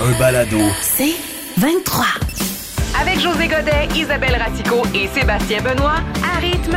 Un balado. C'est 23. Avec José Godet, Isabelle Ratico et Sébastien Benoît, à rythme.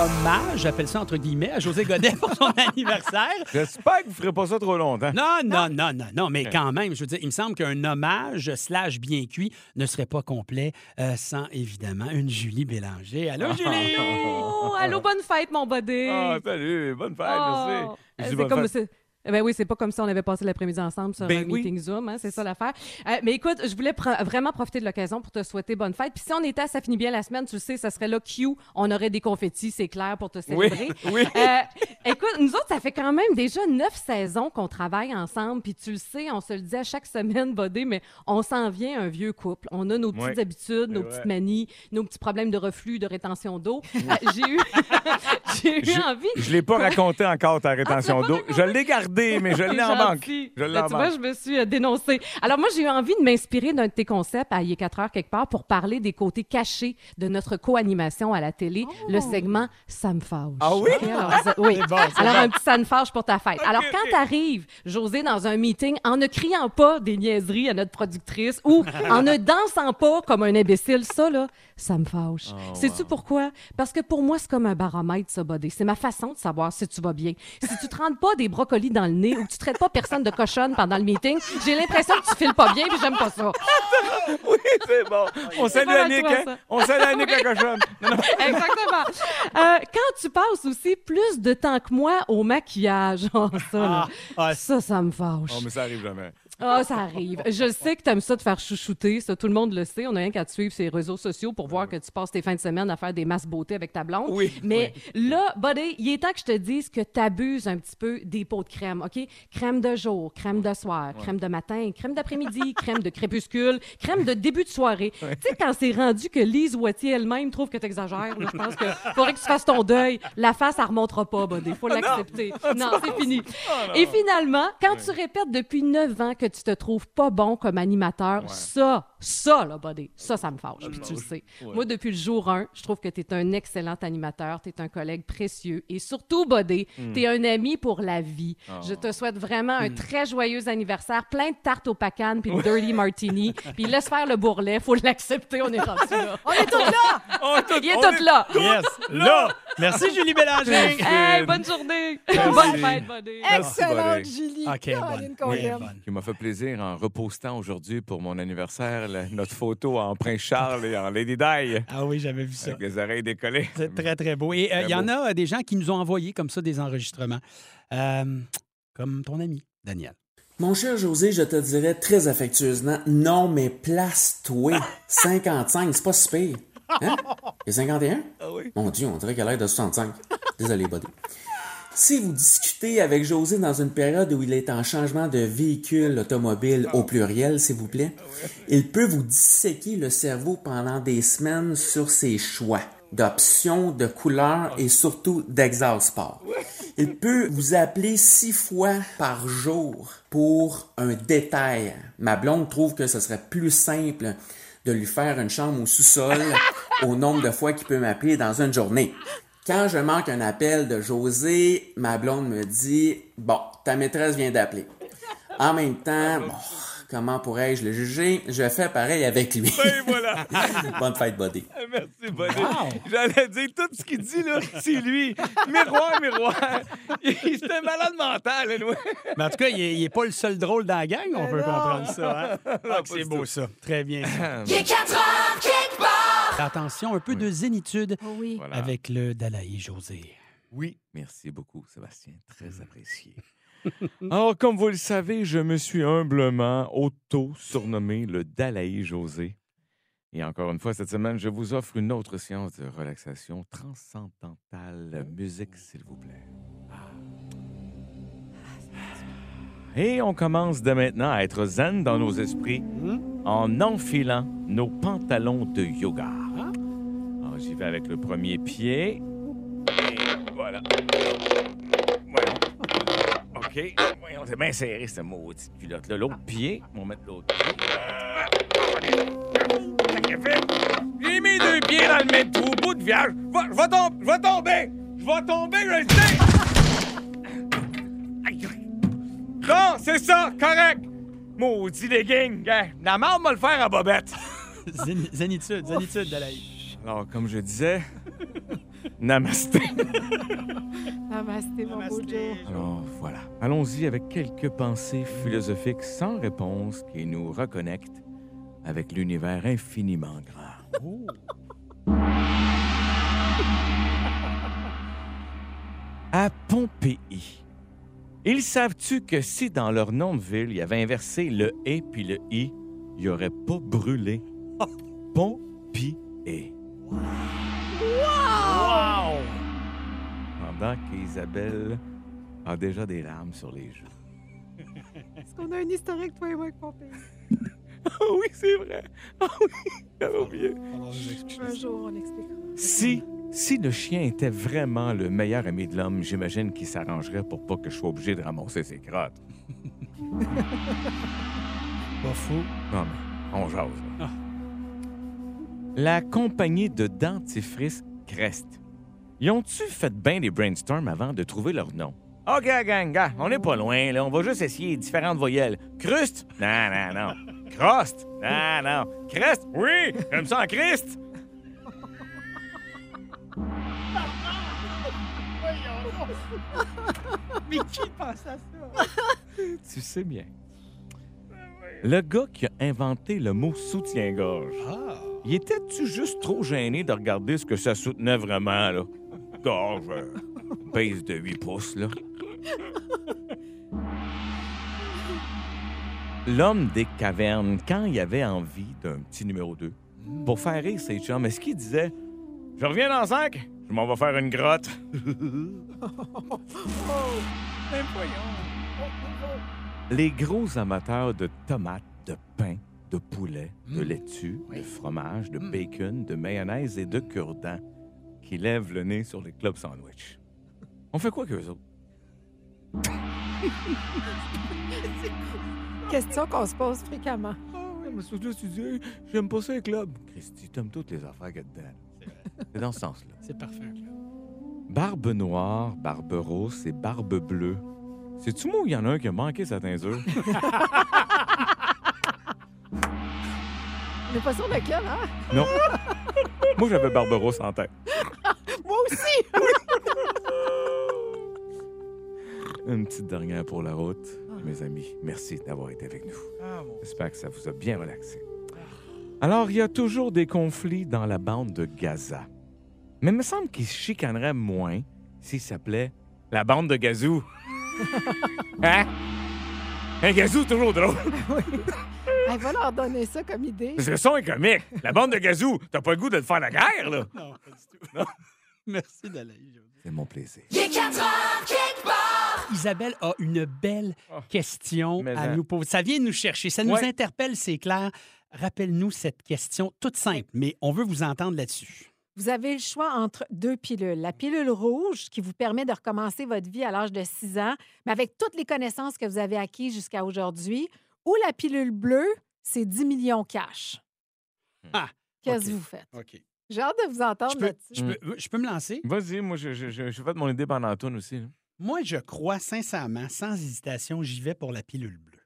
hommage, j'appelle ça entre guillemets, à José Godet pour son anniversaire. J'espère que vous ne ferez pas ça trop longtemps. Non, non, non, non, non, mais quand même, je veux dire, il me semble qu'un hommage slash bien cuit ne serait pas complet euh, sans évidemment une Julie Bélanger. Allô, Julie? Oh, allô, bonne fête, mon body. Ah, salut, bonne fête, Oh, merci. Je dis C'est bonne comme fête. c'est- eh Ben oui, c'est pas comme si on avait passé l'après-midi ensemble sur Ben un oui. meeting Zoom, hein, c'est ça l'affaire. Euh, mais écoute, je voulais vraiment profiter de l'occasion pour te souhaiter bonne fête. Puis si on était à ça finit bien la semaine, tu le sais, ça serait là Q, on aurait des confettis, c'est clair, pour te Oui, célébrer. oui. Euh, écoute, nous autres, ça fait quand même déjà neuf saisons qu'on travaille ensemble, puis tu le sais, on se le dit à chaque semaine, Bodé, mais on s'en vient un vieux couple. On a nos petites Oui, habitudes, nos petites manies, nos petits problèmes de reflux, de rétention d'eau. Euh, J'ai eu, eu Je- envie. Je ne l'ai pas raconté encore, ta rétention Ah, d'eau. Je l'ai gardé, mais je l'ai en banque. Je l'ai en tu vois, banque. je me suis euh, dénoncée. Alors, moi, j'ai eu envie de m'inspirer d'un de tes concepts à Il est 4 heures quelque part pour parler des côtés cachés de notre co-animation à la télé, le segment Ça me fâche. Ah oui? Alors, oui. Bon, Alors, bon. un petit Ça me fâche pour ta fête. Alors, quand t'arrives, José, dans un meeting, en ne criant pas des niaiseries à notre productrice ou en ne dansant pas comme un imbécile, ça, là, ça me fâche. Oh, Sais-tu pourquoi? Parce que pour moi, c'est comme un baromètre, ça, buddy. C'est ma façon de savoir si tu vas bien. Si tu te rends pas des brocolis dans le nez ou tu traites pas personne de cochonne pendant le meeting, j'ai l'impression que tu files pas bien puis j'aime pas ça. Oui, c'est bon. On salue Annick, hein? ça. On salue Annick la cochonne. Exactement. Euh, quand tu passes aussi plus de temps que moi au maquillage, oh, ça, là, Ah, ah, ça, ça me fâche. Oh, mais ça arrive jamais. Ah, ça arrive. Je sais que tu aimes ça de faire chouchouter, ça, tout le monde le sait. On a rien qu'à te suivre sur les réseaux sociaux pour voir que tu passes tes fins de semaine à faire des masses beauté avec ta blonde. Oui, Mais là, buddy, il est temps que je te dise que tu abuses un petit peu des pots de crème, OK? Crème de jour, crème de soir, crème de matin, crème d'après-midi, crème de crépuscule, crème de début de soirée. Tu sais, quand c'est rendu que Lise Wattier elle-même trouve que tu exagères, je pense que faudrait que tu fasses ton deuil. La face, elle remontera pas, buddy. Faut l'accepter. Non, c'est fini. Et finalement, quand tu répètes depuis 9 ans que tu te trouves pas bon comme animateur, ça, ça, là, buddy, ça, ça me fâche. Puis tu le sais. Moi, depuis le jour 1, je trouve que tu es un excellent animateur, tu es un collègue précieux et surtout, buddy, tu es un ami pour la vie. Je te souhaite vraiment un très joyeux anniversaire, plein de tartes au pacan puis de dirty martini. Puis laisse faire le bourrelet, faut l'accepter, on est rendu là. On est tous là! On est tout- Il est on tout là! Yes, là! Merci, Julie Bélanger! Hey, bonne journée! Bonne fête, buddy! Excellente, Julie. OK, bonne. Oui, bonne. M'a fait plaisir en repostant aujourd'hui pour mon anniversaire la- notre photo en Prince Charles et en Lady Di Ah oui, j'avais vu ça. avec les oreilles décollées. C'est très, très beau. Et euh, il y en beau. a euh, des gens qui nous ont envoyé comme ça des enregistrements. Euh, comme ton ami, Daniel. Mon cher José, je te dirais très affectueusement, non, mais place-toi. 55, c'est pas si pire. Hein? Et 51? Mon Dieu, on dirait qu'elle a l'air de 65. Désolé, buddy. Si vous discutez avec José dans une période où il est en changement de véhicule automobile au pluriel, s'il vous plaît, il peut vous disséquer le cerveau pendant des semaines sur ses choix d'options, de couleurs et surtout d'exhaust sport. Il peut vous appeler six fois par jour pour un détail. Ma blonde trouve que ce serait plus simple de lui faire une chambre au sous-sol au nombre de fois qu'il peut m'appeler dans une journée. Quand je manque un appel de José, ma blonde me dit Bon, ta maîtresse vient d'appeler. En même temps, bon, comment pourrais-je le juger? Je fais pareil avec lui. Et voilà. Bonne fête, buddy. Merci, Bonnie. J'allais dire tout ce qu'il dit, là, c'est lui. Miroir, miroir. Il- C'est un malade mental, là, Mais en tout cas, il n'est pas le seul drôle dans la gang, on peut comprendre ça. hein? Ah, c'est beau, tout. ça. Très bien. ça. Il est 4 heures. Attention, un peu de zénitude Oui. Voilà. avec le Dalaï José. Oui, merci beaucoup, Sébastien. Très apprécié. Alors, comme vous le savez, je me suis humblement auto-surnommé le Dalaï José. Et encore une fois, cette semaine, je vous offre une autre séance de relaxation transcendantale. Musique, s'il vous plaît. Et on commence dès maintenant à être zen dans nos esprits en enfilant nos pantalons de yoga. J'y vais avec le premier pied. Et voilà. Voilà. OK. Voyons, c'est bien serré, cette maudite culotte-là. L'autre pied, on va mettre l'autre pied. J'ai mis deux pieds dans le même trou, bout de vierge. Je vais- je vais tom- je vais tomber. Je vais tomber, je le sais. Non, c'est ça, correct. Maudit legging, gars. La marde m'a le faire à bobette. Zéni- Zénitude, zénitude, Dalaï. Alors, comme je disais, namasté. Namasté, mon beau Joe. Alors, voilà. Allons-y avec quelques pensées philosophiques sans réponse qui nous reconnectent avec l'univers infiniment grand. À Pompéi, ils savent-tu que si dans leur nom de ville, il y avait inversé le « et » puis le « i », il n'y aurait pas brûlé? Pompéi. Wow! Pendant qu'Isabelle a déjà des larmes sur les joues. Est-ce qu'on a un historique, toi et moi, avec? Ah oui, c'est vrai. Ah oui, j'avais oublié. Un jour, on expliquera. Si, si le chien était vraiment le meilleur ami de l'homme, j'imagine qu'il s'arrangerait pour pas que je sois obligé de ramasser ses crottes. Pas fou. Non, mais on jase. La compagnie de dentifrice Crest. Ils ont-tu fait bien des brainstorms avant de trouver leur nom? OK, gang, gang, on n'est pas loin, là. On va juste essayer différentes voyelles. Crust? Non, non, non. Crost? Non, non. Crest? Oui, comme ça en Christ. Mais qui pense à ça? Tu sais bien. Le gars qui a inventé le mot soutien-gorge, Ah. Il était-tu juste trop gêné de regarder ce que ça soutenait vraiment, là? Gorge, euh, base de 8 pouces, là. L'homme des cavernes, quand il avait envie d'un petit numéro 2, pour faire rire ses chums, est-ce qu'il disait « Je reviens dans 5, je m'en vais faire une grotte. » Les gros amateurs de tomates, de pain, de poulet, de laitue, de fromage, de bacon, de mayonnaise et de cure-dents qui lèvent le nez sur les clubs sandwich. On fait quoi qu'eux autres? Question qu'on se pose fréquemment. mais surtout, tu dis, j'aime pas ça les clubs. Christy, t'aimes toutes les affaires qu'il y a dedans. C'est dans ce sens-là. C'est parfait. Barbe noire, barbe rose et barbe bleue. C'est-tu moi où il y en a un qui a manqué sa teinture? On n'est pas sûr lequel, hein? non. moi, j'avais barbe rose en tête. Moi aussi! Une petite dernière pour la route. Mes amis, merci d'avoir été avec nous. Ah, J'espère que ça vous a bien relaxé. Alors, il y a toujours des conflits dans la bande de Gaza. Mais il me semble qu'il se chicanerait moins s'il s'appelait la bande de Gazou. hein? Un Gazou, toujours drôle. Elle va leur donner ça comme idée. Le son est comique. La bande de Gazou, t'as pas le goût de te faire la guerre, là? Non, pas du tout. Merci, Dalaï. C'est mon plaisir. Il est 4 heures. Isabelle a une belle question Mais à en- nous poser. Ça vient nous chercher, ça nous Ouais. interpelle, c'est clair. Rappelle-nous cette question toute simple, mais on veut vous entendre là-dessus. Vous avez le choix entre deux pilules. La pilule rouge, qui vous permet de recommencer votre vie à l'âge de 6 ans, mais avec toutes les connaissances que vous avez acquises jusqu'à aujourd'hui, ou la pilule bleue, c'est 10 millions cash. Ah, Qu'est-ce que vous faites? OK. J'ai hâte de vous entendre Je peux, là-dessus. je, peux, je peux me lancer? Vas-y, moi, je- je- je- fait mon idée pendant la tourne aussi. là. Moi, je crois sincèrement, sans hésitation, j'y vais pour la pilule bleue.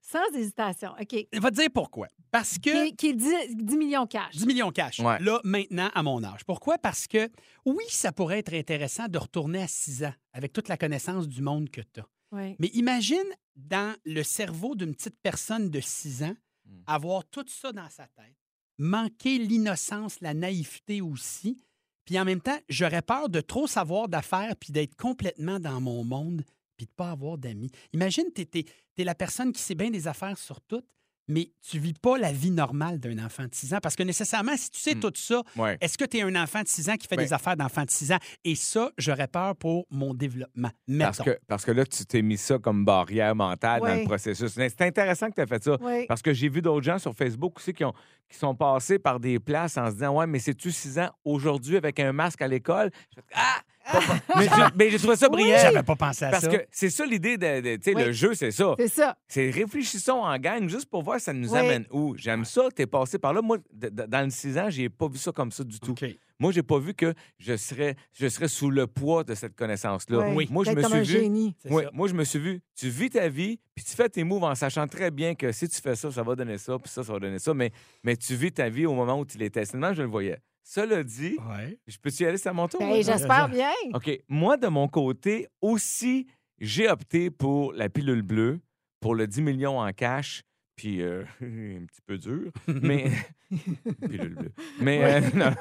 Sans hésitation. OK. Je vais te dire pourquoi. Parce que... Qui, qui est 10, 10 millions cash. 10 millions cash, Ouais. là, maintenant, à mon âge. Pourquoi? Parce que, oui, ça pourrait être intéressant de retourner à 6 ans avec toute la connaissance du monde que tu as. Oui. Mais imagine dans le cerveau d'une petite personne de 6 ans, Mm. avoir tout ça dans sa tête, manquer l'innocence, la naïveté aussi, puis en même temps, j'aurais peur de trop savoir d'affaires puis d'être complètement dans mon monde puis de pas avoir d'amis. Imagine, tu es, la personne qui sait bien des affaires sur tout, mais tu vis pas la vie normale d'un enfant de 6 ans. Parce que nécessairement, si tu sais Mm. tout ça, Ouais. est-ce que tu es un enfant de 6 ans qui fait Ben- des affaires d'enfant de 6 ans? Et ça, j'aurais peur pour mon développement. Parce que, parce que là, tu t'es mis ça comme barrière mentale dans le processus. C'est intéressant que tu as fait ça. Parce que j'ai vu d'autres gens sur Facebook aussi qui, ont, qui sont passés par des places en se disant Ouais, mais c'est-tu 6 ans aujourd'hui avec un masque à l'école? Ah! Pas- pas- mais j'ai- mais j'ai trouvé ça brillant. J'avais pas pensé à Parce ça. que c'est ça l'idée de. de- tu sais, Oui. Le jeu, c'est ça. C'est ça. C'est réfléchissons en gang juste pour voir ça nous Oui. amène où. J'aime ça, t'es passé par là. Moi, d- d- dans le 6 ans, j'ai pas vu ça comme ça du tout. OK. Moi, j'ai pas vu que je serais, je serais sous le poids de cette connaissance-là. Oui. Moi, je me comme suis un vu. génie. C'est Oui, ça. moi, je me suis vu. Tu vis ta vie, puis tu fais tes moves en sachant très bien que si tu fais ça, ça va donner ça, puis ça, ça va donner ça. Mais, mais tu vis ta vie au moment où tu l'étais. Seulement, je le voyais. Cela dit, Ouais. je peux-tu y aller, c'est à mon tour? Ben, là? J'espère bien. OK. Moi, de mon côté, aussi, j'ai opté pour la pilule bleue, pour le 10 millions en cash, puis euh, un petit peu dur, mais... pilule bleue. Mais euh, non.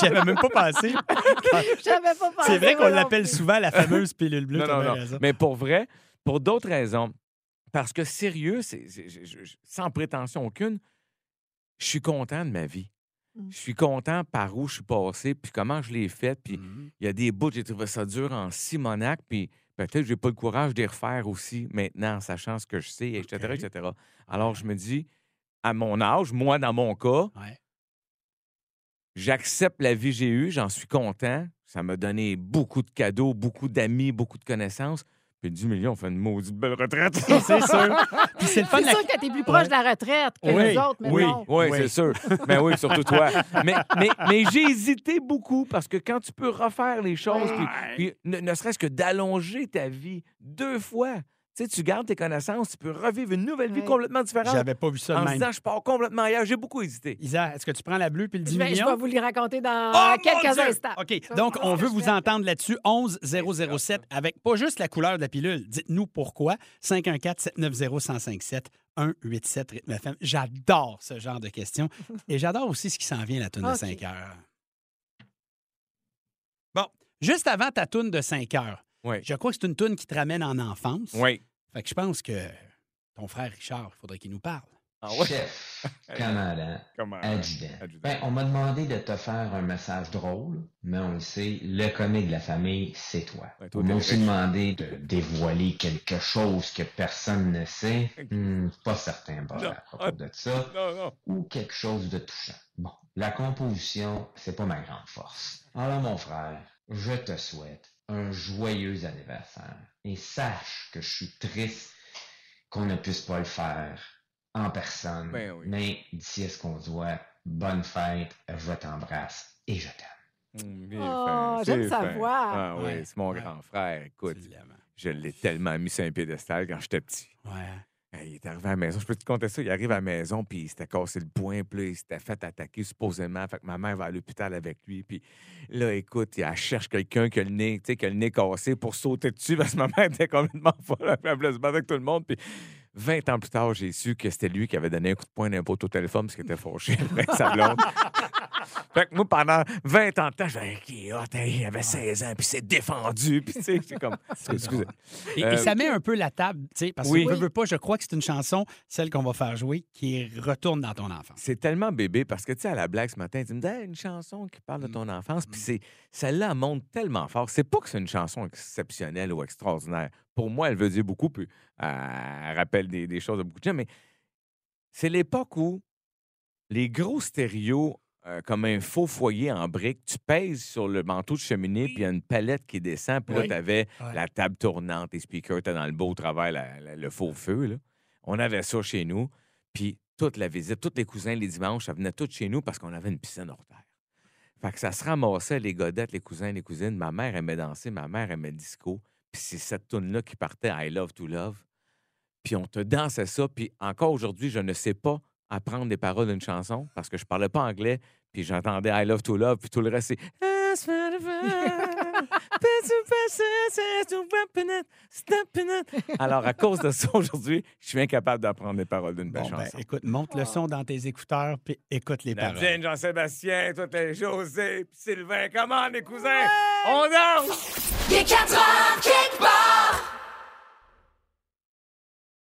J'avais même pas pensé. J'avais pas pensé. C'est vrai qu'on l'appelle souvent la fameuse pilule bleue. non, non, non. Mais pour vrai, pour d'autres raisons, parce que sérieux, sans prétention aucune, je suis content de ma vie. Mm. Je suis content par où je suis passé, puis comment je l'ai fait, puis Mhm. il y a des bouts, j'ai trouvé ça dur en Simonac, puis peut-être que j'ai pas le courage de les refaire aussi maintenant, en sachant ce que je sais, etc., etc. Alors, je me dis, à mon âge, moi, dans mon cas, Ouais. j'accepte la vie que j'ai eue, j'en suis content. Ça m'a donné beaucoup de cadeaux, beaucoup d'amis, beaucoup de connaissances. Puis 10 millions, on fait une maudite belle retraite. C'est sûr. Puis c'est le fun C'est de la- sûr que t'es plus proche de la retraite que Oui, les autres, mais Oui, non. oui, Oui. c'est sûr. Mais oui, surtout toi. Mais, mais, mais j'ai hésité beaucoup parce que quand tu peux refaire les choses, puis, puis ne, ne serait-ce que d'allonger ta vie deux fois, tu sais, tu gardes tes connaissances, tu peux revivre une nouvelle vie Oui. complètement différente. J'avais pas vu ça de En même. disant, je pars complètement ailleurs. J'ai beaucoup hésité. Isa, est-ce que tu prends la bleue puis le 10 Je vais, je millions? vais vous les raconter dans Oh, quelques instants. OK. Donc, on veut vous fais. entendre là-dessus. 11 007 avec pas juste la couleur de la pilule. Dites-nous pourquoi. 514-790-1057. 187 Rythme FM. J'adore ce genre de questions. Et j'adore aussi ce qui s'en vient, la toune de OK. 5 heures. Bon, juste avant ta toune de 5 heures, Oui. je crois que c'est une toune qui te ramène en enfance. Oui. Fait que je pense que ton frère Richard, il faudrait qu'il nous parle. Ah ouais? Chef, commandant, Comment? adjudant. Adjudant. Ben, on m'a demandé de te faire un message drôle, mais on le sait, le comique de la famille, c'est toi. Ouais, toi, on m'a aussi riche. demandé de dévoiler quelque chose que personne ne sait. Hmm, pas certain, à propos de ça. Non, non. Ou quelque chose de touchant. Bon, la composition, c'est pas ma grande force. Alors, mon frère, je te souhaite un joyeux anniversaire. Et sache que je suis triste qu'on ne puisse pas le faire en personne. Ben oui. Mais d'ici à ce qu'on se voit, bonne fête, je t'embrasse et je t'aime. Bien Oh, j'aime sa voix. Ah oui, Ouais. c'est mon Ouais. grand frère. Écoute, je l'ai tellement mis sur un piédestal quand j'étais petit. Ouais. Il est arrivé à la maison. Je peux te conter ça. Il arrive à la maison, puis il s'était cassé le poing, puis il s'était fait attaquer supposément. Fait que ma mère va à l'hôpital avec lui. Puis là, écoute, elle cherche quelqu'un qui a le nez, qui a le nez cassé pour sauter dessus parce que ma mère était complètement folle. Elle se battre avec tout le monde. Puis 20 ans plus tard, j'ai su que c'était lui qui avait donné un coup de poing d'un poteau au téléphone parce qu'il était fauché avec sa blonde. Fait que moi, pendant 20 ans de temps, je disais, qui hot, hey, il avait 16 ans, puis il s'est défendu. Puis tu sais, c'est comme. Excusez. Et, et Euh, ça met un peu la table, tu sais, parce oui. que veux, veux pas, je crois que c'est une chanson, celle qu'on va faire jouer, qui retourne dans ton enfance. C'est tellement bébé parce que, tu sais, à la blague ce matin, tu me dis, Hey, une chanson qui parle de ton enfance. Puis c'est, celle-là elle monte tellement fort. C'est pas que c'est une chanson exceptionnelle ou extraordinaire. Pour moi, elle veut dire beaucoup, puis elle rappelle des, des choses de beaucoup de gens, mais c'est l'époque où les gros stéréos, euh, comme un faux foyer en briques, tu pèses sur le manteau de cheminée, puis il y a une palette qui descend, puis là, Oui. tu avais Ouais. la table tournante, les speakers étaient dans le beau la- la- le faux feu. Là. On avait ça chez nous. Puis toute la visite, tous les cousins les dimanches, ça venait tous chez nous parce qu'on avait une piscine hors terre. Fait que ça se ramassait, les godettes, les cousins, les cousines. Ma mère aimait danser, ma mère aimait disco. Puis c'est cette tune-là qui partait I Love to Love. Puis on te dansait ça. Puis encore aujourd'hui, je ne sais pas apprendre les paroles d'une chanson parce que je parlais pas anglais. Puis j'entendais I Love to Love. Puis tout le reste, c'est. Alors, à cause de ça, aujourd'hui, je suis incapable d'apprendre les paroles d'une belle Bon, ben, chanson. écoute, monte le son dans tes écouteurs, puis écoute les paroles. Nadine, Jean-Sébastien, toi, t'es José, puis Sylvain, comment les cousins? On danse! Il est 4 heures quelque part.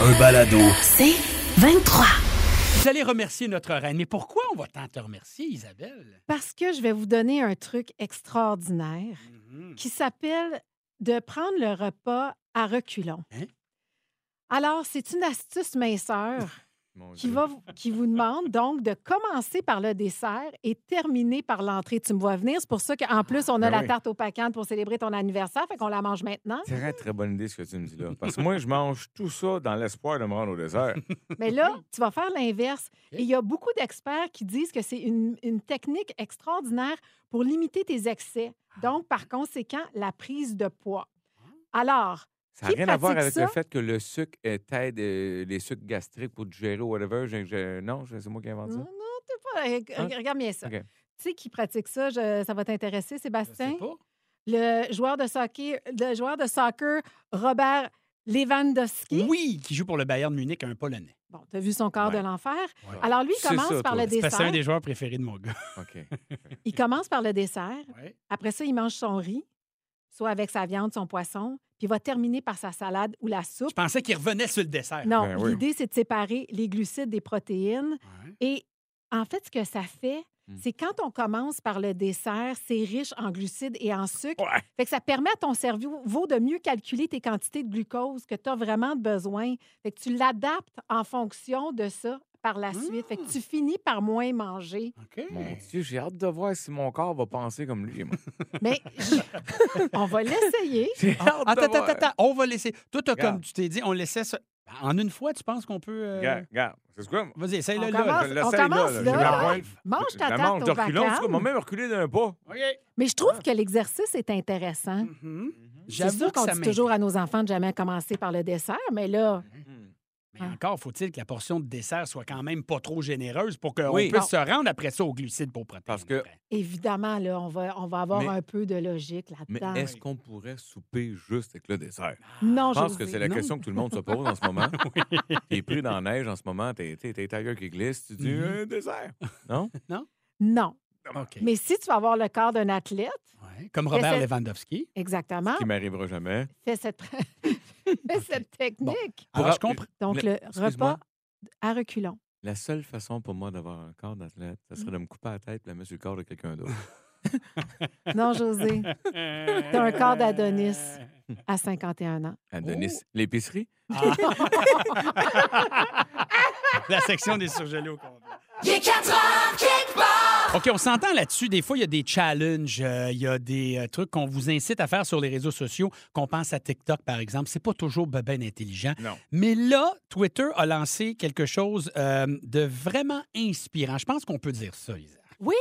Un balado. C'est 23. Vous allez remercier notre reine. Mais pourquoi on va tant te remercier, Isabelle? Parce que je vais vous donner un truc extraordinaire Mm-hmm. qui s'appelle de prendre le repas à reculons. Hein? Alors, c'est une astuce minceur Mon qui, Dieu. va, vous- qui vous demande donc de commencer par le dessert et terminer par l'entrée. Tu me vois venir. C'est pour ça qu'en plus, on a Ben la oui. tarte au pacane pour célébrer ton anniversaire. Fait qu'on la mange maintenant. Très, très bonne idée ce que tu me dis là. Parce que moi, je mange tout ça dans l'espoir de me rendre au désert. Mais là, tu vas faire l'inverse. Et il y a beaucoup d'experts qui disent que c'est une, une technique extraordinaire pour limiter tes excès. Donc, par conséquent, la prise de poids. Alors, Ça n'a rien à voir avec ça? le fait que le sucre euh, t'aide euh, les sucres gastriques pour digérer ou whatever. Non, je- c'est moi qui invente ça. Non, non, t'es pas. Hein? Regarde bien ça. Tu sais qui pratique ça? Je- ça va t'intéresser, Sébastien? pas. Le joueur de soccer, le joueur de soccer Robert Lewandowski. Oui, qui joue pour le Bayern de Munich, un Polonais. Bon, tu as vu son corps Ouais. de l'enfer. Ouais. Alors, lui, il commence ça, par toi. le que C'est un dessert. des joueurs préférés de mon gars. OK. Il commence par le dessert. Ouais. Après ça, il mange son riz, soit avec sa viande, son poisson, puis il va terminer par sa salade ou la soupe. Je pensais qu'il revenait sur le dessert. Non, Ben oui. l'idée, c'est de séparer les glucides des protéines. Et en fait, ce que ça fait, Hmm. c'est quand on commence par le dessert, c'est riche en glucides et en sucre. Fait que ça permet à ton cerveau de mieux calculer tes quantités de glucose que tu as vraiment besoin. Fait que tu l'adaptes en fonction de ça par la suite. Fait que tu finis par moins manger. Mon Dieu, j'ai hâte de voir si mon corps va penser comme lui. Moi. Mais je- on va l'essayer. J'ai hâte de Attends, attends, voir. attends, on va laisser. Toi, t'as Regarde. comme tu t'es dit, on laissait ça. En une fois, tu penses qu'on peut. euh, Regarde, regarde. C'est quoi? Vas-y, essaye-le On là. commence- Je l'essaye on commence là, là. Je la pointe. Mange Je ta la tarte mange au reculons. En tout cas, bacon. m'a même reculé d'un pas. Mais je trouve que l'exercice est intéressant. C'est Mm-hmm. J'avoue sûr que qu'on ça dit toujours à nos enfants de jamais commencer par le dessert, mais là, Mais encore, faut-il que la portion de dessert soit quand même pas trop généreuse pour qu'on Oui. puisse Non. se rendre après ça aux glucides pour protéines. Parce que. évidemment, là, on va, on va avoir Mais- un peu de logique Mais là-dedans. est-ce qu'on pourrait souper juste avec le dessert? Non, Je pense José. que c'est la Non. question que tout le monde se pose en ce moment. T'es pris dans la neige en ce moment, t'es t'es- t'es ailleurs qui glisse, tu dis Mhm. un dessert. Non? Non? OK. Mais si tu vas avoir le corps d'un athlète, Ouais, Comme Robert cette- Lewandowski. exactement, Qui m'arrivera jamais. fais cette, fais cette technique. Alors, je comprends. Donc, Le- repas à reculons. La seule façon pour moi d'avoir un corps d'athlète, ça serait de me couper la tête et la mettre sur le corps de quelqu'un d'autre. Non, José, t'as un corps d'Adonis à 51 ans. Adonis. Oh. L'épicerie? La section des surgelés au complet. Il est 4 heures quelque part. OK, on s'entend là-dessus. Des fois, il y a des challenges, euh, il y a des euh, trucs qu'on vous incite à faire sur les réseaux sociaux, qu'on pense à TikTok, par exemple. C'est pas toujours ben, ben intelligent. Non. Mais là, Twitter a lancé quelque chose euh, de vraiment inspirant. Je pense qu'on peut dire ça, Isa. Oui,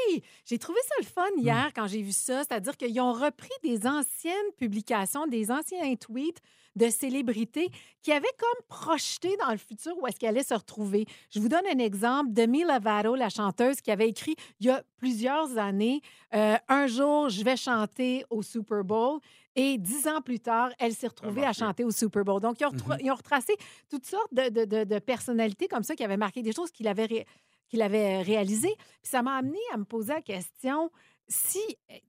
j'ai trouvé ça le fun hier quand j'ai vu ça. C'est-à-dire qu'ils ont repris des anciennes publications, des anciens tweets de célébrités qui avaient comme projeté dans le futur où est-ce qu'elle allait se retrouver. Je vous donne un exemple. Demi Lovato, la chanteuse, qui avait écrit il y a plusieurs années euh, Un jour, je vais chanter au Super Bowl. Et dix ans plus tard, elle s'est retrouvée à chanter au Super Bowl. Donc, ils ont, ont retracé toutes sortes de, de- de- de personnalités comme ça qui avaient marqué des choses qu'il avait, ré- qu'il avait réalisées. Puis ça m'a amené à me poser la question si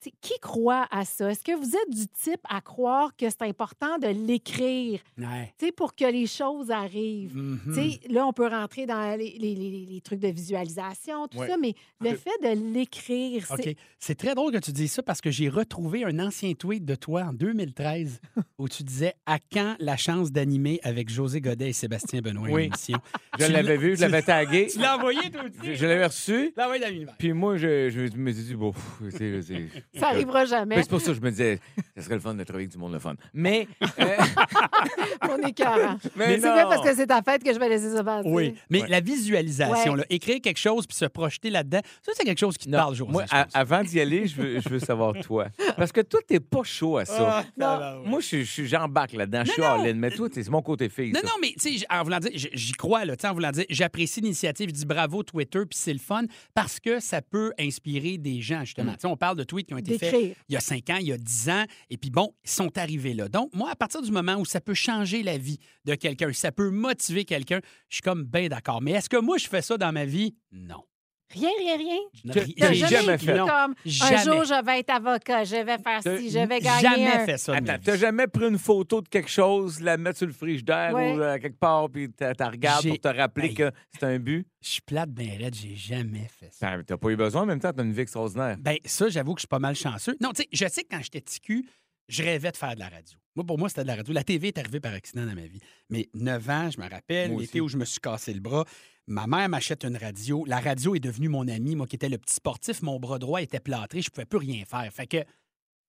sais, qui croit à ça? Est-ce que vous êtes du type à croire que c'est important de l'écrire Ouais. tu sais, pour que les choses arrivent? Mhm. Tu sais, Là, on peut rentrer dans les, les- les- les trucs de visualisation, tout Ouais. ça, mais le fait de l'écrire, c'est OK. C'est très drôle que tu dises ça parce que j'ai retrouvé un ancien tweet de toi en 2013 où tu disais À quand la chance d'animer avec José Godet et Sébastien Benoît Oui. émission? Je l'avais vu, je l'avais tagué. Tu l'as envoyé, toi aussi? Je, je l'avais reçu. Puis moi, je, je me suis dit, bon, pff, c'est- Ça arrivera jamais. Ben, C'est pour ça que je me disais, ça serait le fun de travailler avec du monde le fun. Mais. euh, On est carré. Mais c'est non. vrai parce que c'est ta fête que je vais laisser ça passer. Oui, mais la visualisation, Ouais. là, écrire quelque chose puis se projeter là-dedans, ça, c'est quelque chose qui te parle, José. Moi, pense. avant d'y aller, je veux, je veux savoir toi. Parce que toi, t'es pas chaud à ça. Ah. Moi, je suis- je j'embarque là-dedans. Je suis Non, mais toi, t'es- c'est mon côté fille. Non, ça. non, mais tu sais, j- en voulant dire, j- j'y crois, là, tu sais, en voulant dire, j'apprécie l'initiative, je dis bravo Twitter, puis c'est le fun parce que ça peut inspirer des gens, justement. On parle de tweets qui ont été faits il y a 5 ans, il y a 10 ans, et puis bon, ils sont arrivés là. Donc, moi, à partir du moment où ça peut changer la vie de quelqu'un, ça peut motiver quelqu'un, je suis comme bien d'accord. Mais est-ce que moi, je fais ça dans ma vie? Non. Rien, rien, rien. J'ai jamais fait. Non, comme un jamais. jour, je vais être avocat, je vais faire ci, je vais gagner Jamais un... fait ça. Attends, t'as jamais pris une photo de quelque chose, la mettre sur le frigidaire Ouais. ou euh, quelque part, puis t'as regardes pour te rappeler Hey. que c'est un but? Je suis plate, ben raide, j'ai jamais fait ça. Ben, T'as pas eu besoin, en même temps, t'as une vie extraordinaire. Ben ça, j'avoue que je suis pas mal chanceux. Non, tu sais, je sais que quand j'étais petit cul, je rêvais de faire de la radio. Moi, pour moi, c'était de la radio. La TV est arrivée par accident dans ma vie. Mais 9 ans, je me rappelle, l'été où je me suis cassé le bras, ma mère m'achète une radio. La radio est devenue mon ami. Moi qui étais le petit sportif, mon bras droit était plâtré, je pouvais plus rien faire. Fait que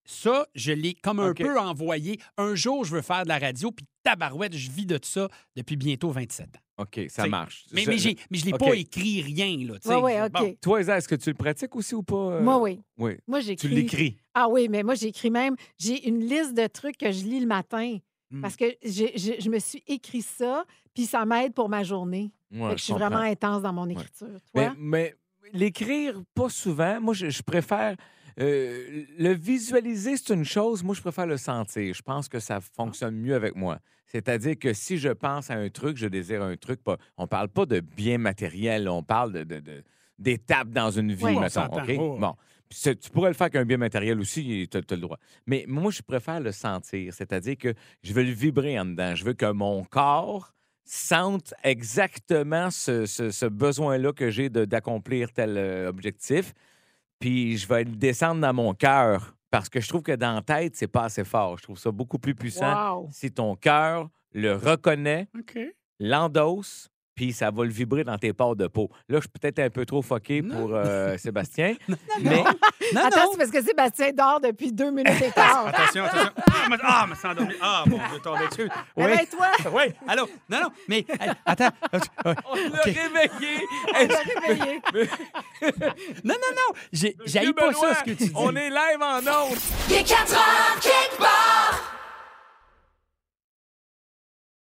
ça, je l'ai comme un peu envoyé. Un jour, je veux faire de la radio, puis tabarouette, je vis de ça depuis bientôt 27 ans. OK, ça T'sais, marche. Mais, mais, j'ai- mais je l'ai OK. pas écrit rien, là. tu sais. Ouais, ouais, OK. Bon. Toi, Isa, est-ce que tu le pratiques aussi ou pas? euh? Moi, oui. Oui. Moi, j'écris. Tu l'écris. Ah oui, mais moi, j'écris même. J'ai une liste de trucs que je lis le matin Hmm. parce que j'ai- j'ai- je me suis écrit ça, puis ça m'aide pour ma journée. Ouais, Fait que je suis comprends. vraiment intense dans mon écriture. Mais, Toi? mais l'écrire, pas souvent. Moi, je, je préfère. Euh, le visualiser, c'est une chose. Moi, je préfère le sentir. Je pense que ça fonctionne mieux avec moi. C'est-à-dire que si je pense à un truc, je désire un truc. Pas, on parle pas de bien matériel, on parle de, de- de- d'étapes dans une vie, Oui, on mettons. s'entend. OK? Oui, oui. Bon. Tu pourrais le faire avec un bien matériel aussi, tu as, le droit. Mais moi, je préfère le sentir. C'est-à-dire que je veux le vibrer en dedans. Je veux que mon corps sente exactement ce, ce- ce besoin-là que j'ai d'accomplir tel euh, objectif. Puis je vais le descendre dans mon cœur. Parce que je trouve que dans la tête, c'est pas assez fort. Je trouve ça beaucoup plus puissant Wow. si ton cœur le reconnaît, l'endosse, puis ça va le vibrer dans tes pores de peau. Là, je suis peut-être un peu trop foqué pour euh, Sébastien, mais Non, Attends, non. c'est parce que Sébastien dort depuis deux minutes et quart. Attention, attention. Ah, me- ah, me sens endormi. Ah, mon Dieu, tombé dessus. Oui. Réveille-toi! Oui, allô? Non, non, mais euh, attends. Euh, on l'a OK. réveillé. On l'a réveillé. Non, non, non. J'ai j'haïs pas Benoît, ça, ce que tu dis. On est live en ondes. Il est 4 heures quelque part.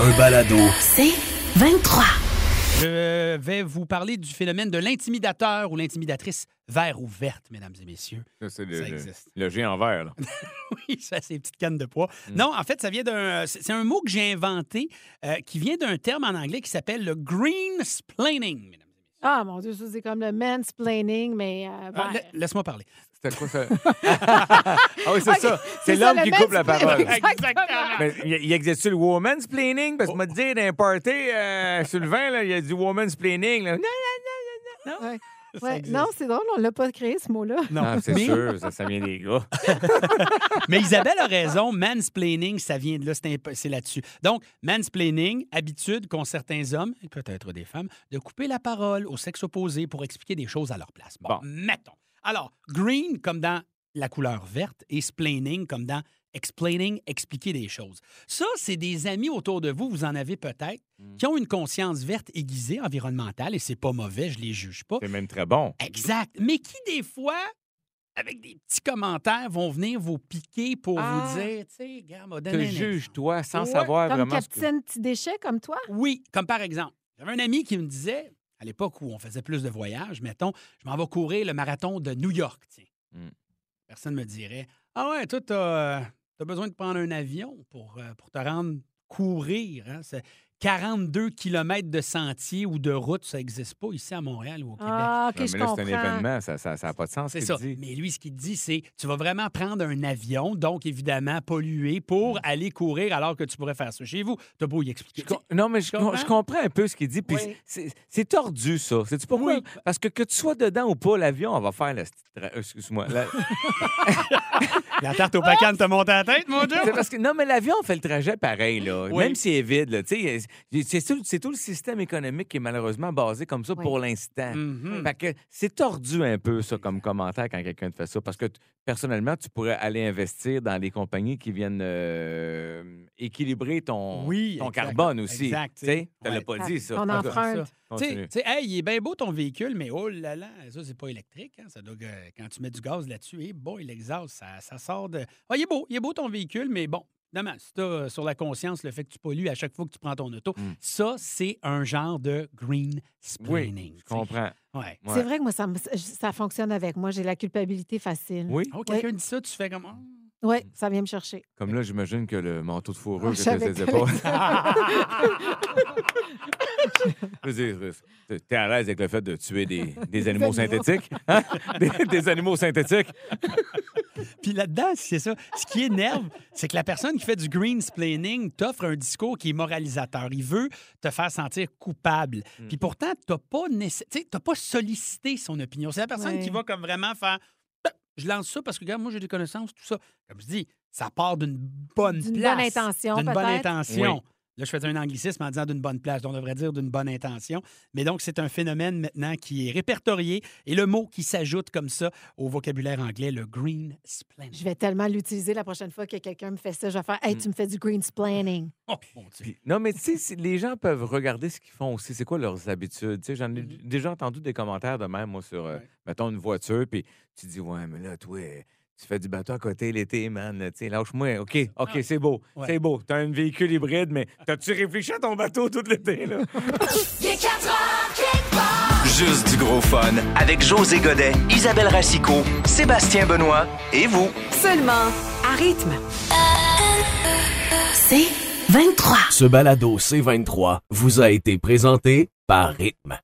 Un balado. C'est 23. Je vais vous parler du phénomène de l'intimidateur ou l'intimidatrice vert ou verte, mesdames et messieurs. Ça, c'est le, Ça le- existe. le géant vert. là. Oui, ça, c'est petites cannes de poids. Mm. Non, en fait, ça vient d'un. C'est un mot que j'ai inventé euh, qui vient d'un terme en anglais qui s'appelle le green splaining. mesdames et messieurs. Ah, mon Dieu, ça, c'est comme le mansplaining, mais. euh, Ah, Laisse-moi parler. C'était quoi ça? ah oui, c'est ça. c'est l'homme qui coupe la parole. Exactement. Mais il, existe-tu le woman's planning? Parce que moi, te dire, dans un party, euh, sur le vin, là, il y a du woman's planning. Là. Non, non, non, non, non. Ouais. Ouais, non, c'est drôle, on l'a pas créé, ce mot-là. Non, c'est mais, sûr, ça, ça vient des gars. mais Isabelle a raison. Mansplaining, ça vient de là. C'est là-dessus. Donc, mansplaining, habitude qu'ont certains hommes, et peut-être des femmes, de couper la parole au sexe opposé pour expliquer des choses à leur place. Bon, Bon. mettons. Alors, green comme dans la couleur verte et splaining comme dans explaining, expliquer des choses. Ça, c'est des amis autour de vous, vous en avez peut-être, Mm. qui ont une conscience verte aiguisée environnementale, et c'est pas mauvais, je les juge pas. C'est même très bon. Exact. Mais qui, des fois, avec des petits commentaires, vont venir vous piquer pour Ah. vous dire, tu sais, gars, m'a Te donné un juge, toi, sans Ouais, savoir Comme vraiment ce que... Capitaine Petit Déchet, comme toi? Oui, comme par exemple, j'avais un ami qui me disait, à l'époque où on faisait plus de voyages, mettons, je m'en vais courir le marathon de New York, tiens. Mm. Personne me dirait, ah ouais, toi, t'as as besoin de prendre un avion pour, euh, pour te rendre courir. hein. C'est- 42 km de sentiers ou de routes, ça n'existe pas ici à Montréal ou au Québec. Ah, OK, Non, je mais là, comprends. c'est un événement, ça n'a ça, a pas de sens. C'est ce ça. dit. Mais lui, ce qu'il dit, c'est tu vas vraiment prendre un avion, donc évidemment pollué, pour aller courir alors que tu pourrais faire ça chez vous. T'as beau y expliquer. Je non, mais je, Tu comprends? je comprends? un peu ce qu'il dit. Puis Oui. c'est- tordu, ça. C'est-tu pourquoi? Parce que que tu sois dedans ou pas, l'avion, on va faire le. euh, Excuse-moi. la- La tarte au pacan te monte à la tête, mon Dieu! C'est parce que non, mais l'avion fait le trajet pareil, là. Oui. Même s'il est vide, là. Tu sais, c'est tout, c'est tout le système économique qui est malheureusement basé comme ça pour l'instant. Fait que c'est tordu un peu, ça, comme commentaire quand quelqu'un te fait ça. Parce que t- personnellement, tu pourrais aller investir dans les compagnies qui viennent euh, équilibrer ton, Oui, ton exact. carbone aussi. Exact, Tu ouais. l'as pas dit, ça. Ton empreinte. Tu sais- continue. tu sais, hey, il est bien beau ton véhicule, mais oh là là, ça, c'est pas électrique. hein. Ça doit, euh, quand tu mets du gaz là-dessus, et bon, l'exhaust, ça, ça sort de. Ah, il est beau, il est beau ton véhicule, mais bon. Évidemment, si tu as sur la conscience le fait que tu pollues à chaque fois que tu prends ton auto, ça, c'est un genre de green splaining. Oui, je comprends. Ouais. C'est vrai que moi, ça, me- ça fonctionne avec moi. J'ai la culpabilité facile. Oui? Oh, quelqu'un dit ça, tu fais comme. Oui, ça vient me chercher. Comme là, j'imagine que le manteau de fourrure Ah, que je tu as savais ses épaules. Je veux dire, t'es à l'aise avec le fait de tuer des, des animaux synthétiques? hein? Des, des animaux synthétiques? Puis là-dedans, c'est ça. Ce qui énerve, c'est que la personne qui fait du green splaining t'offre un discours qui est moralisateur. Il veut te faire sentir coupable. Mm. Puis pourtant, t'as pas, nécess- t'as pas sollicité son opinion. C'est la personne Ouais. qui va comme vraiment faire je lance ça parce que, regarde, moi, j'ai des connaissances, tout ça. Comme je dis, ça part d'une bonne D'une place. bonne intention, D'une bonne intention. Oui. Là, je faisais un anglicisme en disant d'une bonne place. On devrait dire d'une bonne intention. Mais donc, c'est un phénomène maintenant qui est répertorié et le mot qui s'ajoute comme ça au vocabulaire anglais, le green splaining. Je vais tellement l'utiliser la prochaine fois que quelqu'un me fait ça. Je vais faire Mm. Hey, tu me fais du green splaining. Oh, mon Dieu. Puis- non, mais tu sais, si- les gens peuvent regarder ce qu'ils font aussi. C'est quoi leurs habitudes? Tu sais, J'en ai Mm-hmm. déjà entendu des commentaires de même, moi, sur, euh, mettons, une voiture, puis tu dis, ouais, mais là, toi, tu fais du bateau à côté l'été, man. Tu lâche-moi. OK, OK, Ah. c'est beau. Ouais. C'est beau. T'as un véhicule hybride, mais t'as-tu réfléchi à ton bateau tout l'été, là? Il est 4 heures, quelque part. Juste du gros fun avec José Godet, Isabelle Racicot, Sébastien Benoît et vous. Seulement à rythme. C'est 23. Ce balado C23 vous a été présenté par Rythme.